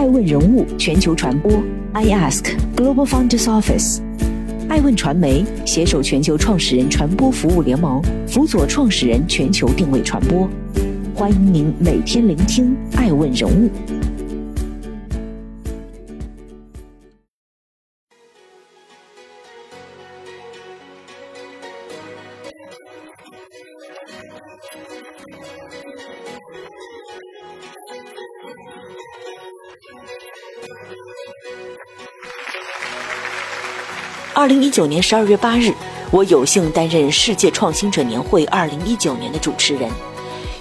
爱问人物全球传播，I Ask Global Founders Office，爱问传媒携手全球创始人传播服务联盟，辅佐创始人全球定位传播。欢迎您每天聆听爱问人物。二零一九年十二月八日，我有幸担任世界创新者年会二零一九年的主持人，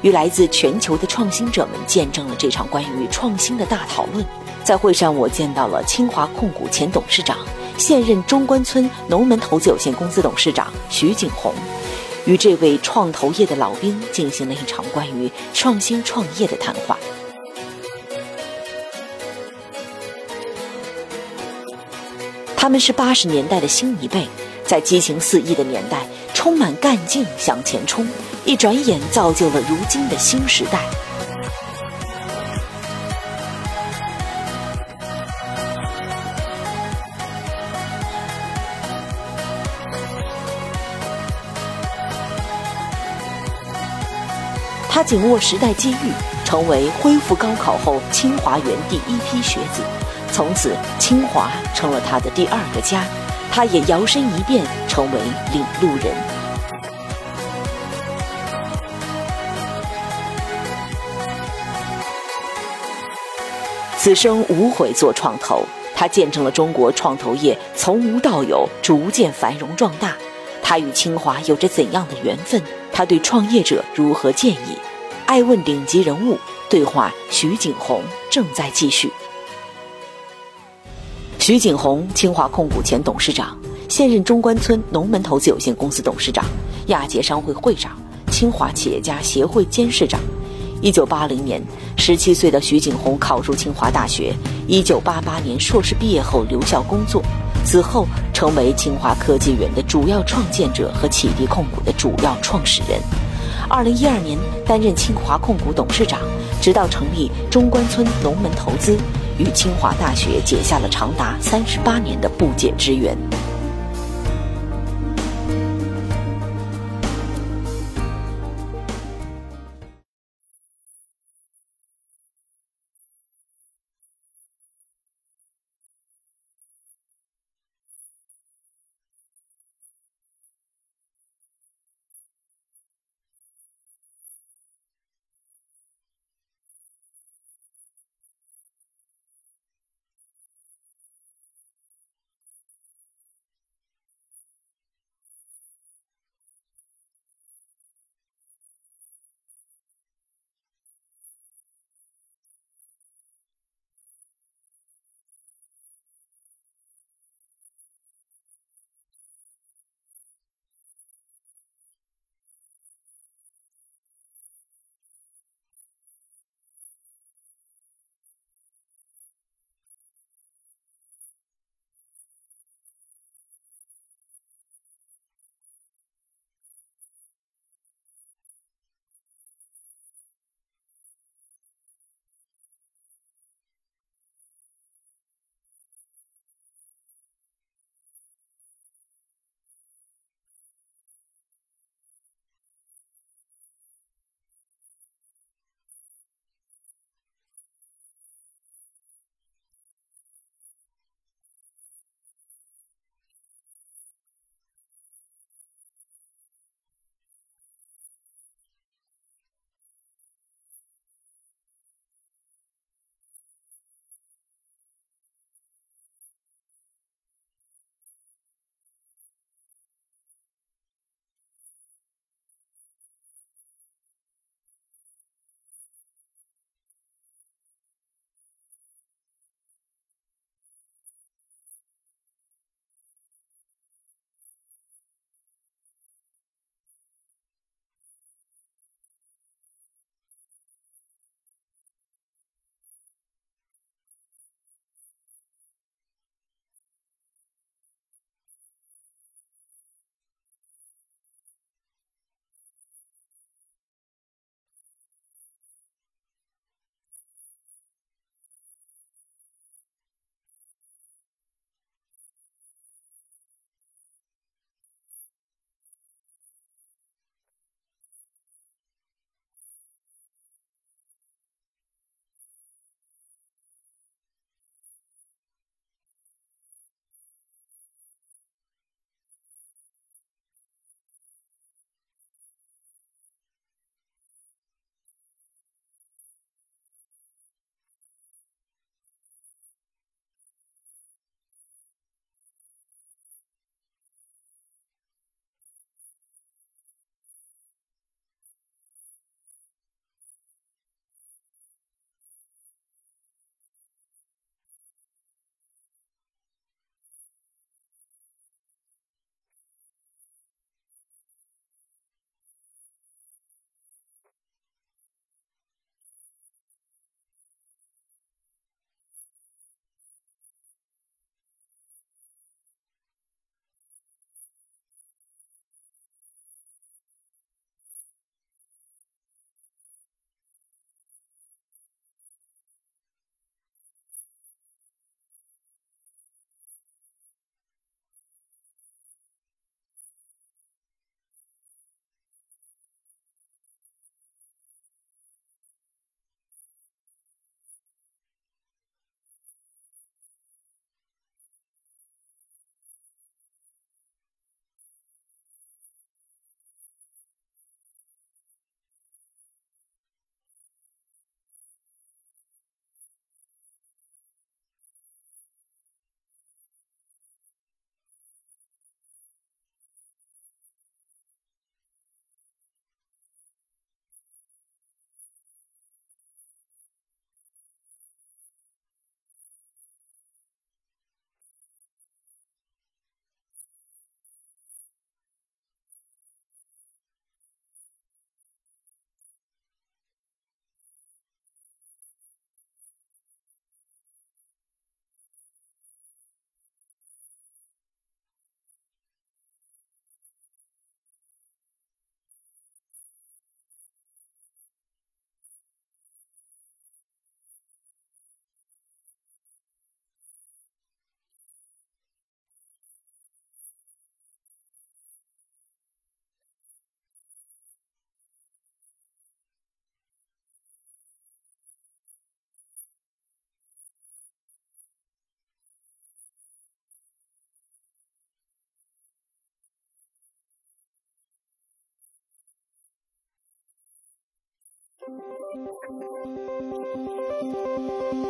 与来自全球的创新者们见证了这场关于创新的大讨论。在会上，我见到了清华控股前董事长、现任中关村农门投资有限公司董事长徐景洪，与这位创投业的老兵进行了一场关于创新创业的谈话。他们是八十年代的新一辈，在激情四溢的年代，充满干劲向前冲，一转眼造就了如今的新时代。他紧握时代机遇，成为恢复高考后清华园第一批学子。从此，清华成了他的第二个家，他也摇身一变成为领路人。此生无悔做创投，他见证了中国创投业从无到有，逐渐繁荣壮大。他与清华有着怎样的缘分？他对创业者如何建议？爱问顶级人物对话，徐景洪正在继续。徐景洪，清华控股前董事长，现任中关村农门投资有限公司董事长，亚杰商会会长，清华企业家协会监事长。一九八零年，十七岁的徐景洪考入清华大学。一九八八年硕士毕业后留校工作，此后成为清华科技园的主要创建者和启迪控股的主要创始人。二零一二年担任清华控股董事长，直到成立中关村农门投资。与清华大学结下了长达三十八年的不解之缘。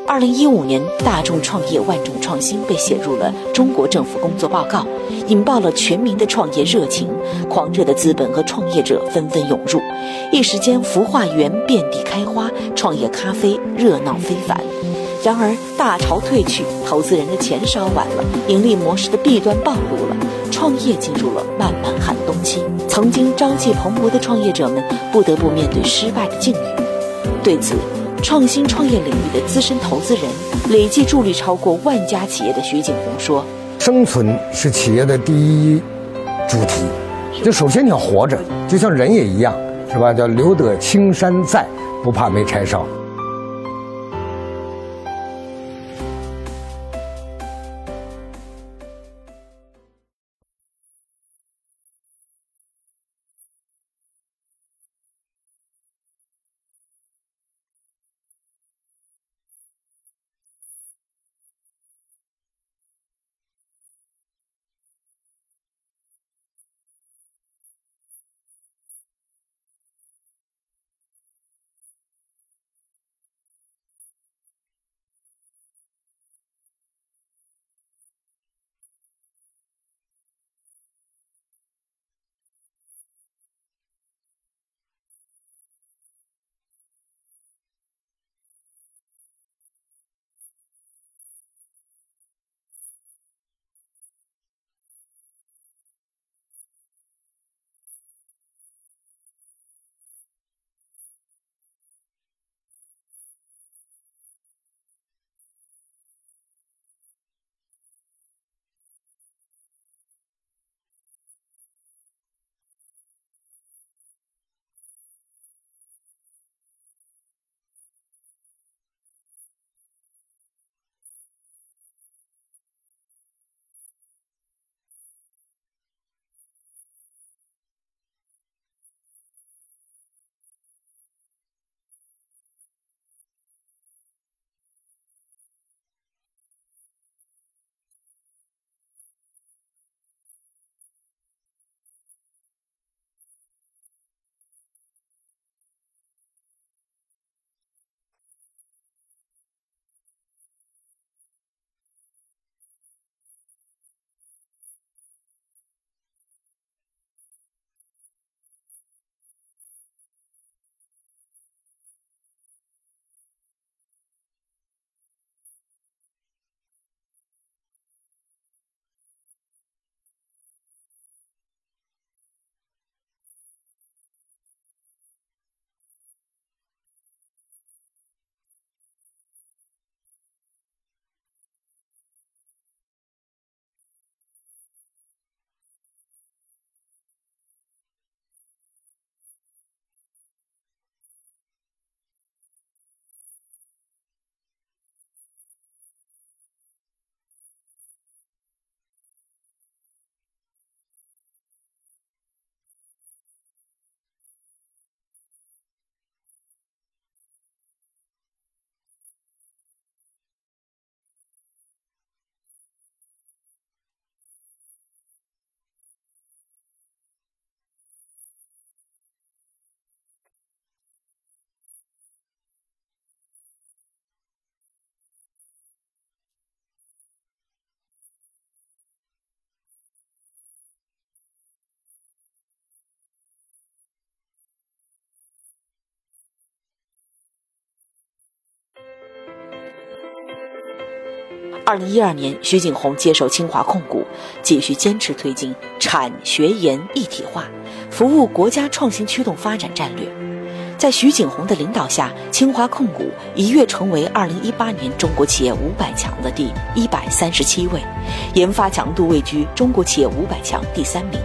二零一五年，大众创业万众创新被写入了中国政府工作报告，引爆了全民的创业热情，狂热的资本和创业者纷纷涌入，一时间孵化园遍地开花，创业咖啡热闹非凡。然而，大潮退去，投资人的钱烧完了，盈利模式的弊端暴露了，创业进入了漫漫寒冬期。曾经朝气蓬勃的创业者们不得不面对失败的境遇。对此，创新创业领域的资深投资人、累计助力超过万家企业的徐景红说：“生存是企业的第一主题，就首先你要活着，就像人也一样，是吧？叫留得青山在，不怕没柴烧。”二零一二年，徐景宏接手清华控股，继续坚持推进产学研一体化，服务国家创新驱动发展战略。在徐景宏的领导下，清华控股一跃成为二零一八年中国企业五百强的第一百三十七位，研发强度位居中国企业五百强第三名。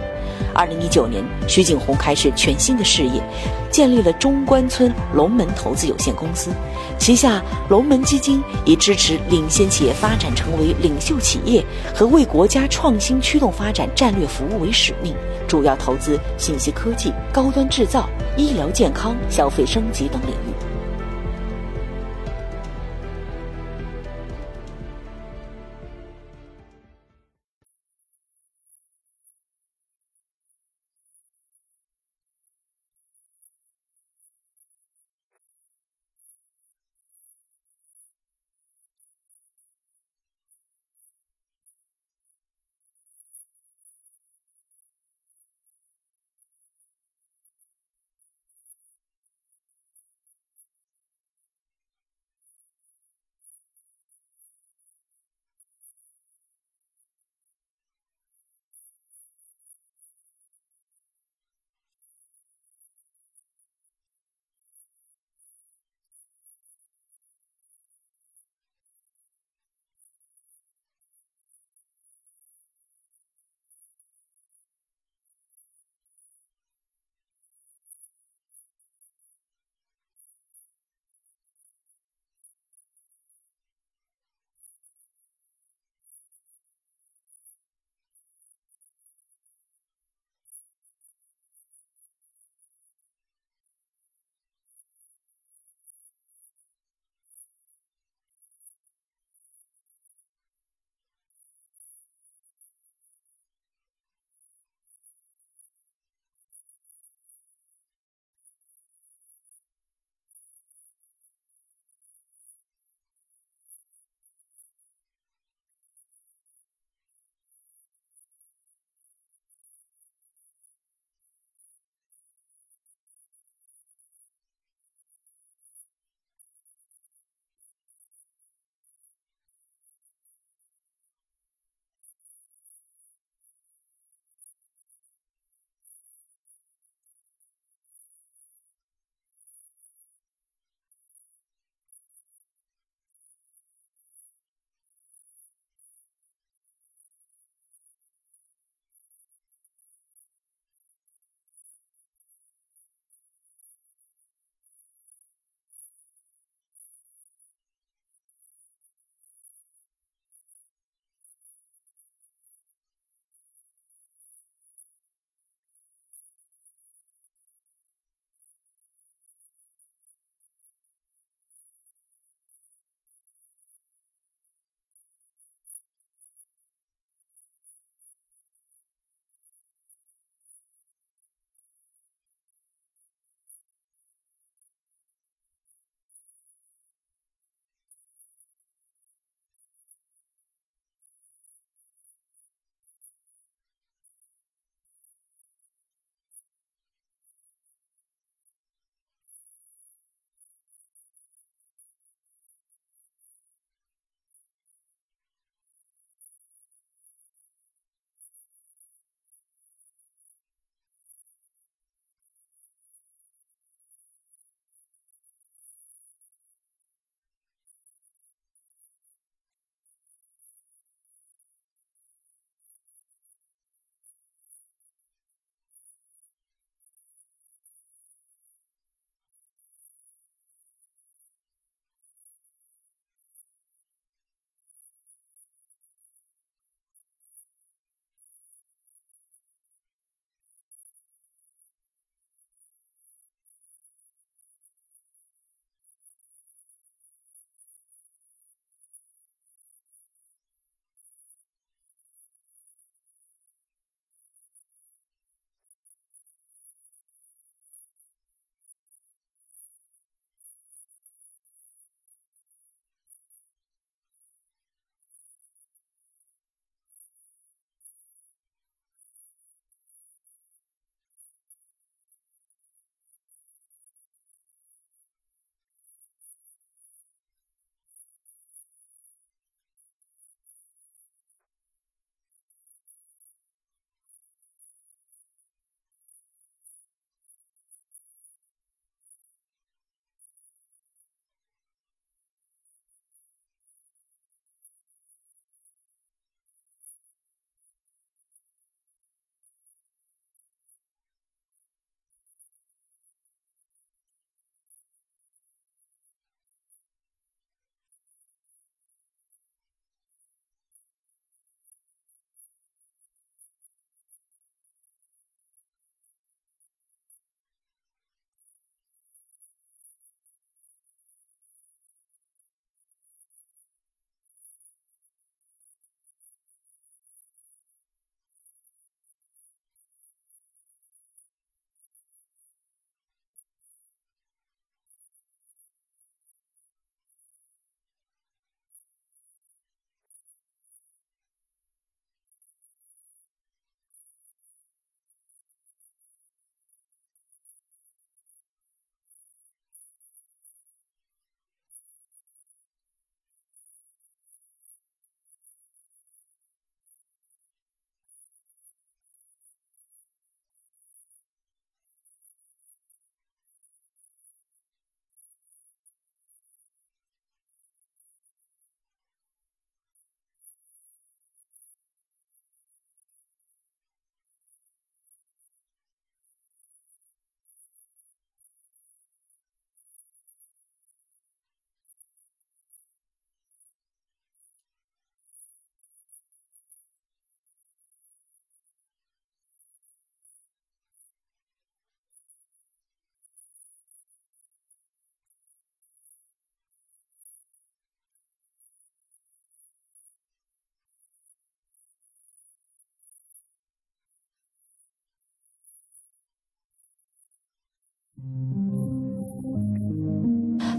二零一九年，徐景红开始全新的事业，建立了中关村龙门投资有限公司，旗下龙门基金以支持领先企业发展成为领袖企业和为国家创新驱动发展战略服务为使命，主要投资信息科技、高端制造、医疗健康、消费升级等领域。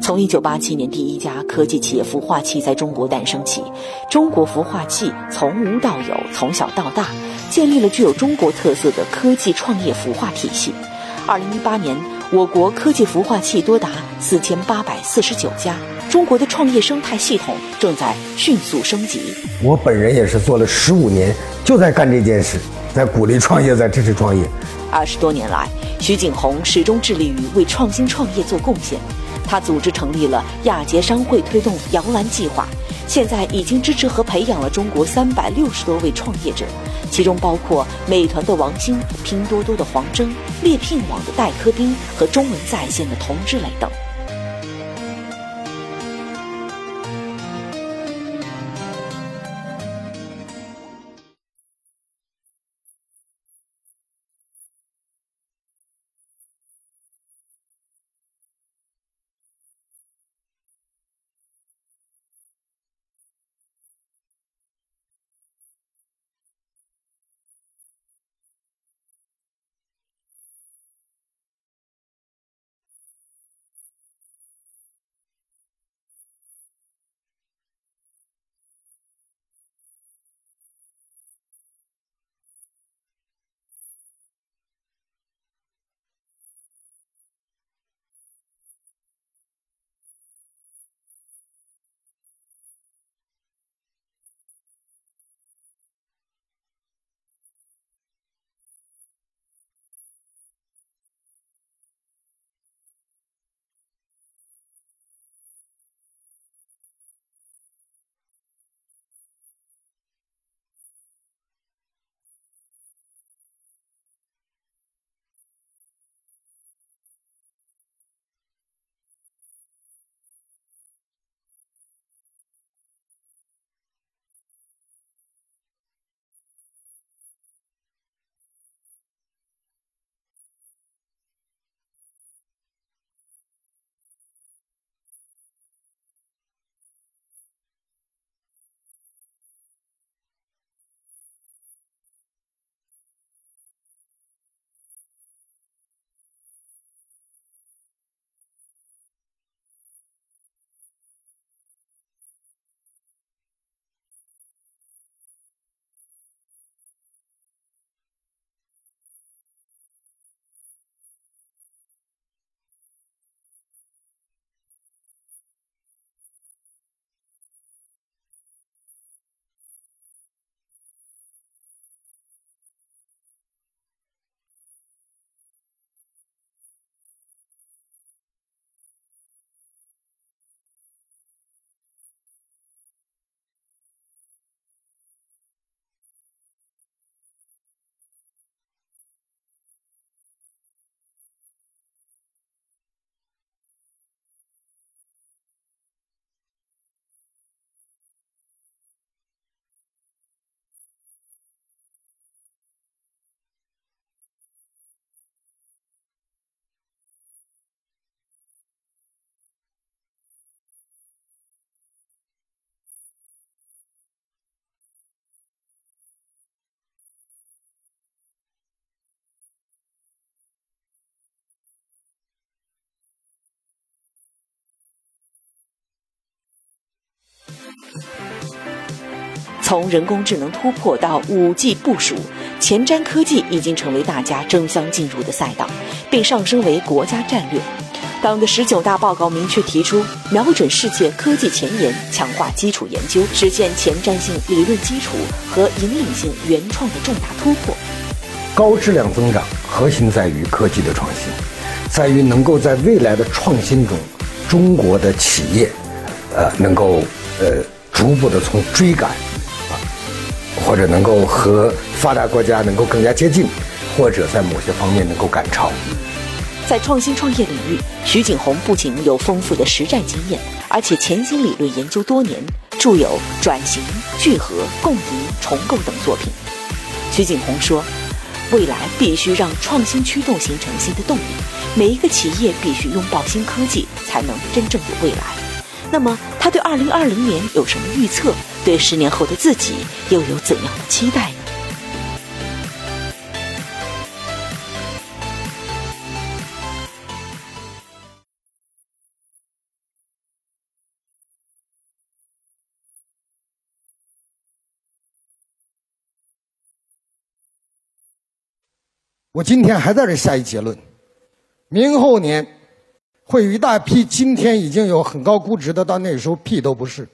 从一九八七年第一家科技企业孵化器在中国诞生起，中国孵化器从无到有，从小到大，建立了具有中国特色的科技创业孵化体系。二零一八年，我国科技孵化器多达四千八百四十九家，中国的创业生态系统正在迅速升级。我本人也是做了十五年，就在干这件事，在鼓励创业，在支持创业。二十多年来，徐景洪始终致力于为创新创业做贡献。他组织成立了亚杰商会，推动摇篮计划，现在已经支持和培养了中国三百六十多位创业者，其中包括美团的王兴、拼多多的黄峥、猎聘网的戴科斌和中文在线的童志磊等。从人工智能突破到五 G 部署，前瞻科技已经成为大家争相进入的赛道，并上升为国家战略。党的十九大报告明确提出，瞄准世界科技前沿，强化基础研究，实现前瞻性理论基础和引领性原创的重大突破。高质量增长核心在于科技的创新，在于能够在未来的创新中，中国的企业，呃，能够呃逐步的从追赶。啊或者能够和发达国家能够更加接近，或者在某些方面能够赶超。在创新创业领域，徐景洪不仅有丰富的实战经验，而且潜心理论研究多年，著有《转型》《聚合》《共赢》《重构》等作品。徐景洪说：“未来必须让创新驱动形成新的动力，每一个企业必须拥抱新科技，才能真正有未来。”那么他对二零二零年有什么预测？对十年后的自己又有怎样的期待呢？我今天还在这下一结论。明后年会有一大批今天已经有很高估值的，到那时候屁都不是。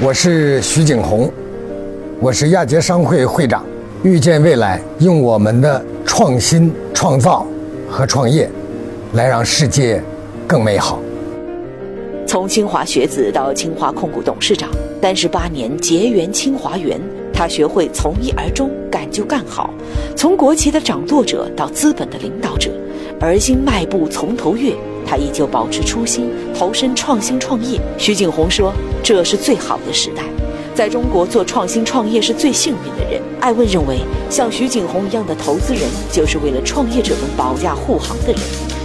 我是徐景红，我是亚杰商会会长。预见未来，用我们的创新、创造和创业，来让世界更美好。从清华学子到清华控股董事长，单十八年结缘清华园，他学会从一而终，干就干好。从国企的掌舵者到资本的领导者，而今迈步从头越。他依旧保持初心，投身创新创业。徐景洪说：“这是最好的时代，在中国做创新创业是最幸运的人。艾问认为，像徐景洪一样的投资人，就是为了创业者们保驾护航的人，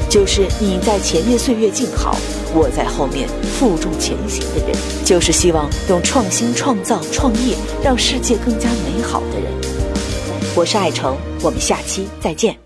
就是你在前面岁月静好，我在后面负重前行的人，就是希望用创新创造创业让世界更加美好的人。我是艾诚，我们下期再见。